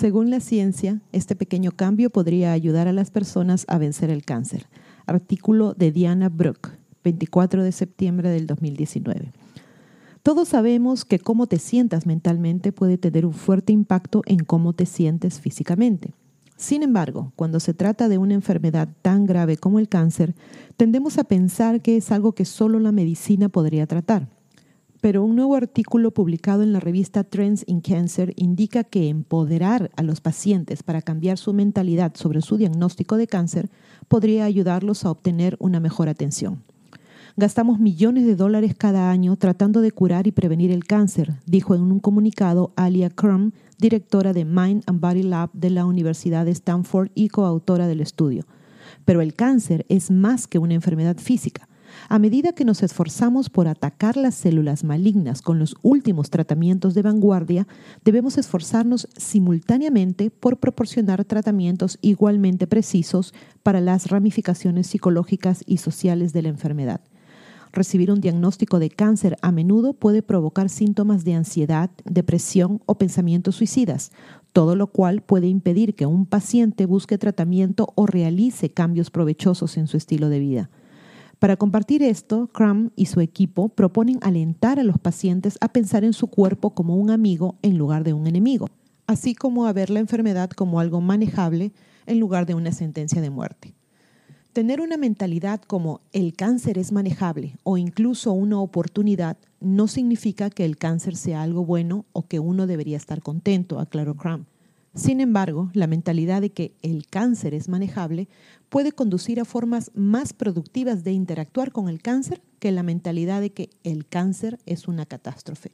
Según la ciencia, este pequeño cambio podría ayudar a las personas a vencer el cáncer. Artículo de Diana Brook, 24 de septiembre del 2019. Todos sabemos que cómo te sientas mentalmente puede tener un fuerte impacto en cómo te sientes físicamente. Sin embargo, cuando se trata de una enfermedad tan grave como el cáncer, tendemos a pensar que es algo que solo la medicina podría tratar. Pero un nuevo artículo publicado en la revista Trends in Cancer indica que empoderar a los pacientes para cambiar su mentalidad sobre su diagnóstico de cáncer podría ayudarlos a obtener una mejor atención. Gastamos millones de dólares cada año tratando de curar y prevenir el cáncer, dijo en un comunicado Alia Crum, directora de Mind and Body Lab de la Universidad de Stanford y coautora del estudio. Pero el cáncer es más que una enfermedad física. A medida que nos esforzamos por atacar las células malignas con los últimos tratamientos de vanguardia, debemos esforzarnos simultáneamente por proporcionar tratamientos igualmente precisos para las ramificaciones psicológicas y sociales de la enfermedad. Recibir un diagnóstico de cáncer a menudo puede provocar síntomas de ansiedad, depresión o pensamientos suicidas, todo lo cual puede impedir que un paciente busque tratamiento o realice cambios provechosos en su estilo de vida. Para compartir esto, Crum y su equipo proponen alentar a los pacientes a pensar en su cuerpo como un amigo en lugar de un enemigo, así como a ver la enfermedad como algo manejable en lugar de una sentencia de muerte. Tener una mentalidad como el cáncer es manejable o incluso una oportunidad no significa que el cáncer sea algo bueno o que uno debería estar contento, aclaró Crum. Sin embargo, la mentalidad de que el cáncer es manejable puede conducir a formas más productivas de interactuar con el cáncer que la mentalidad de que el cáncer es una catástrofe.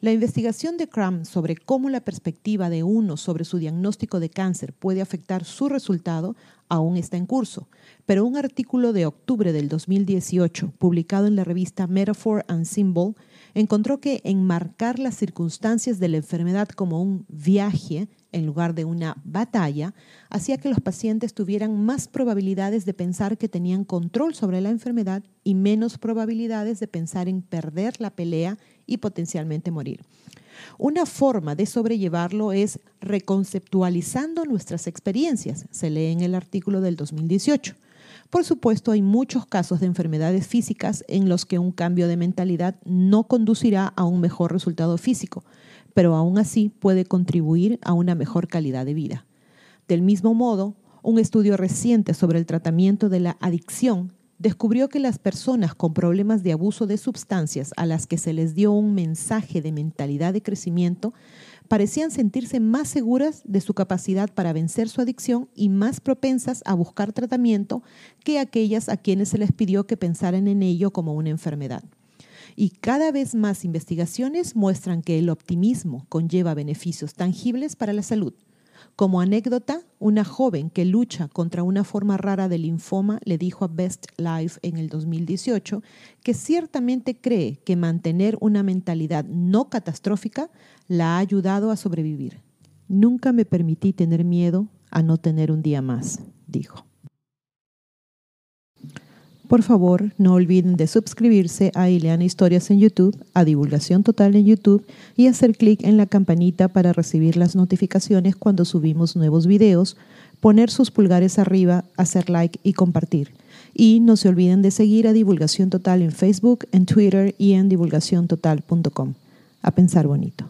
La investigación de Cram sobre cómo la perspectiva de uno sobre su diagnóstico de cáncer puede afectar su resultado aún está en curso, pero un artículo de octubre del 2018, publicado en la revista Metaphor and Symbol, encontró que enmarcar las circunstancias de la enfermedad como un viaje en lugar de una batalla hacía que los pacientes tuvieran más probabilidades de pensar que tenían control sobre la enfermedad y menos probabilidades de pensar en perder la pelea y potencialmente morir. Una forma de sobrellevarlo es reconceptualizando nuestras experiencias, se lee en el artículo del 2018. Por supuesto, hay muchos casos de enfermedades físicas en los que un cambio de mentalidad no conducirá a un mejor resultado físico, pero aún así puede contribuir a una mejor calidad de vida. Del mismo modo, un estudio reciente sobre el tratamiento de la adicción descubrió que las personas con problemas de abuso de sustancias a las que se les dio un mensaje de mentalidad de crecimiento parecían sentirse más seguras de su capacidad para vencer su adicción y más propensas a buscar tratamiento que aquellas a quienes se les pidió que pensaran en ello como una enfermedad. Y cada vez más investigaciones muestran que el optimismo conlleva beneficios tangibles para la salud. Como anécdota, una joven que lucha contra una forma rara de linfoma le dijo a Best Life en el 2018 que ciertamente cree que mantener una mentalidad no catastrófica la ha ayudado a sobrevivir. Nunca me permití tener miedo a no tener un día más, dijo. Por favor, no olviden de suscribirse a Ileana Historias en YouTube, a Divulgación Total en YouTube y hacer clic en la campanita para recibir las notificaciones cuando subimos nuevos videos, poner sus pulgares arriba, hacer like y compartir. Y no se olviden de seguir a Divulgación Total en Facebook, en Twitter y en divulgaciontotal.com. A pensar bonito.